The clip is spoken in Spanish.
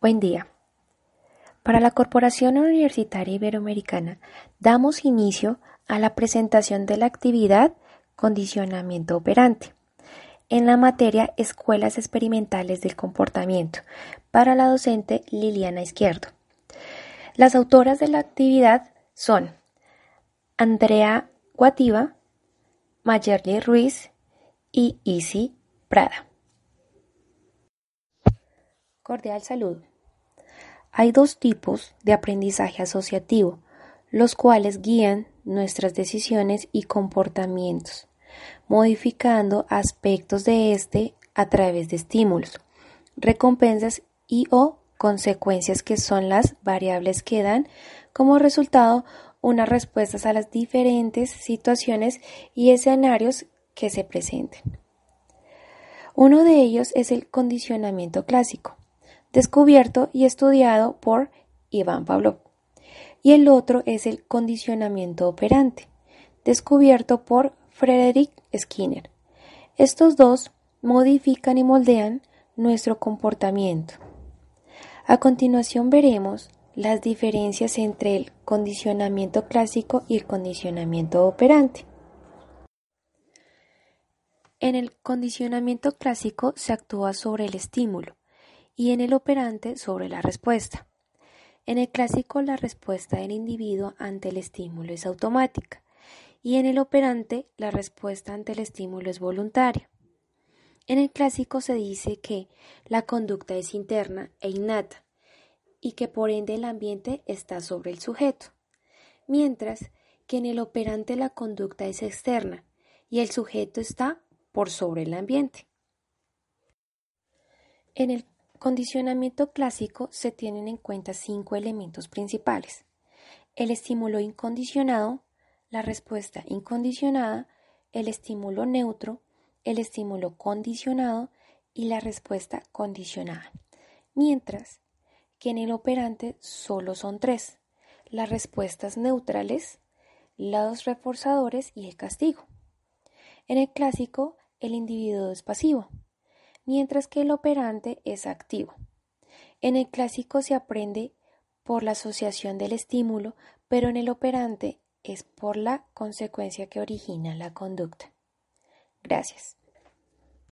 Buen día. Para la Corporación Universitaria Iberoamericana damos inicio a la presentación de la actividad Condicionamiento Operante en la materia Escuelas Experimentales del Comportamiento para la docente Liliana Izquierdo. Las autoras de la actividad son Andrea Guativa, Mayerly Ruiz y Isi Prada. Cordial saludo. Hay dos tipos de aprendizaje asociativo, los cuales guían nuestras decisiones y comportamientos, modificando aspectos de éste a través de estímulos, recompensas y o consecuencias que son las variables que dan como resultado unas respuestas a las diferentes situaciones y escenarios que se presenten. Uno de ellos es el condicionamiento clásico, descubierto y estudiado por Iván Pavlov. Y el otro es el condicionamiento operante, descubierto por Frederick Skinner. Estos dos modifican y moldean nuestro comportamiento. A continuación veremos las diferencias entre el condicionamiento clásico y el condicionamiento operante. En el condicionamiento clásico se actúa sobre el estímulo, y en el operante sobre la respuesta. En el clásico la respuesta del individuo ante el estímulo es automática y en el operante la respuesta ante el estímulo es voluntaria. En el clásico se dice que la conducta es interna e innata y que por ende el ambiente está sobre el sujeto, mientras que en el operante la conducta es externa y el sujeto está por sobre el ambiente. En el condicionamiento clásico se tienen en cuenta cinco elementos principales. El estímulo incondicionado, la respuesta incondicionada, el estímulo neutro, el estímulo condicionado y la respuesta condicionada. Mientras que en el operante solo son tres, las respuestas neutrales, los reforzadores y el castigo. En el clásico, el individuo es pasivo, mientras que el operante es activo. En el clásico se aprende por la asociación del estímulo, pero en el operante es por la consecuencia que origina la conducta. Gracias.